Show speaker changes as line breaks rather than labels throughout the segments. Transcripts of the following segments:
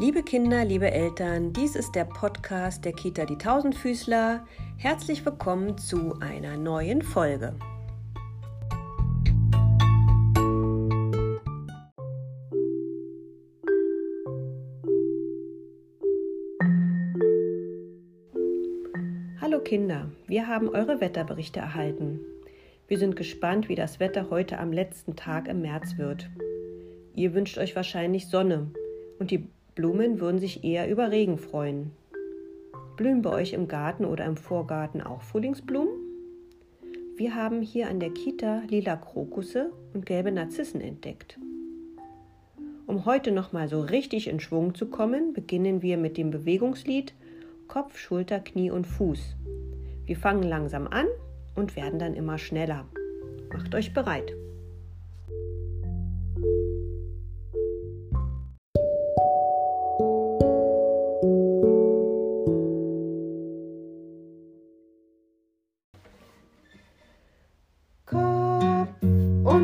Liebe Kinder, liebe Eltern, dies ist der Podcast der Kita Die Tausendfüßler. Herzlich willkommen zu einer neuen Folge. Hallo Kinder, wir haben eure Wetterberichte erhalten. Wir sind gespannt, wie das Wetter heute am letzten Tag im März wird. Ihr wünscht euch wahrscheinlich Sonne und die Blumen würden sich eher über Regen freuen. Blühen bei euch im Garten oder im Vorgarten auch Frühlingsblumen? Wir haben hier an der Kita lila Krokusse und gelbe Narzissen entdeckt. Um heute nochmal so richtig in Schwung zu kommen, beginnen wir mit dem Bewegungslied Kopf, Schulter, Knie und Fuß. Wir fangen langsam an und werden dann immer schneller. Macht euch bereit.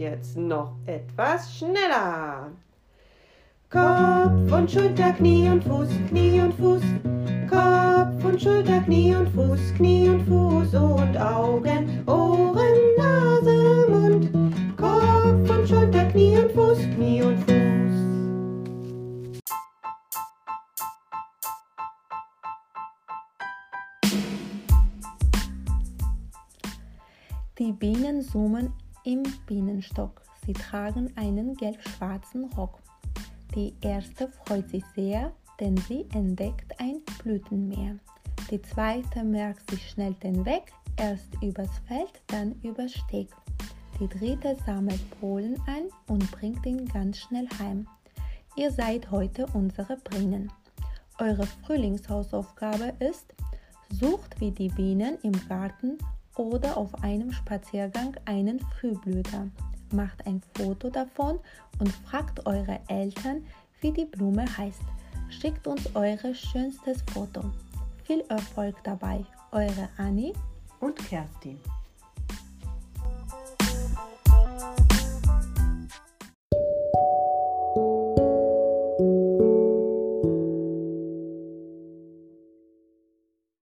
jetzt noch etwas schneller. Kopf und Schulter, Knie und Fuß, Knie und Fuß. Kopf und Schulter, Knie und Fuß, Knie und Fuß und Augen, Ohren, Nase, Mund. Kopf und Schulter, Knie und Fuß, Knie und Fuß.
Die Bienen summen im Bienenstock. Sie tragen einen gelb-schwarzen Rock. Die erste freut sich sehr, denn sie entdeckt ein Blütenmeer. Die zweite merkt sich schnell den Weg, erst übers Feld, dann übers Steg. Die dritte sammelt Pollen ein und bringt ihn ganz schnell heim. Ihr seid heute unsere Brinnen. Eure Frühlingshausaufgabe ist, sucht wie die Bienen im Garten oder auf einem Spaziergang einen Frühblüter. Macht ein Foto davon und fragt eure Eltern, wie die Blume heißt. Schickt uns eure schönstes Foto. Viel Erfolg dabei, eure Annie
und Kerstin.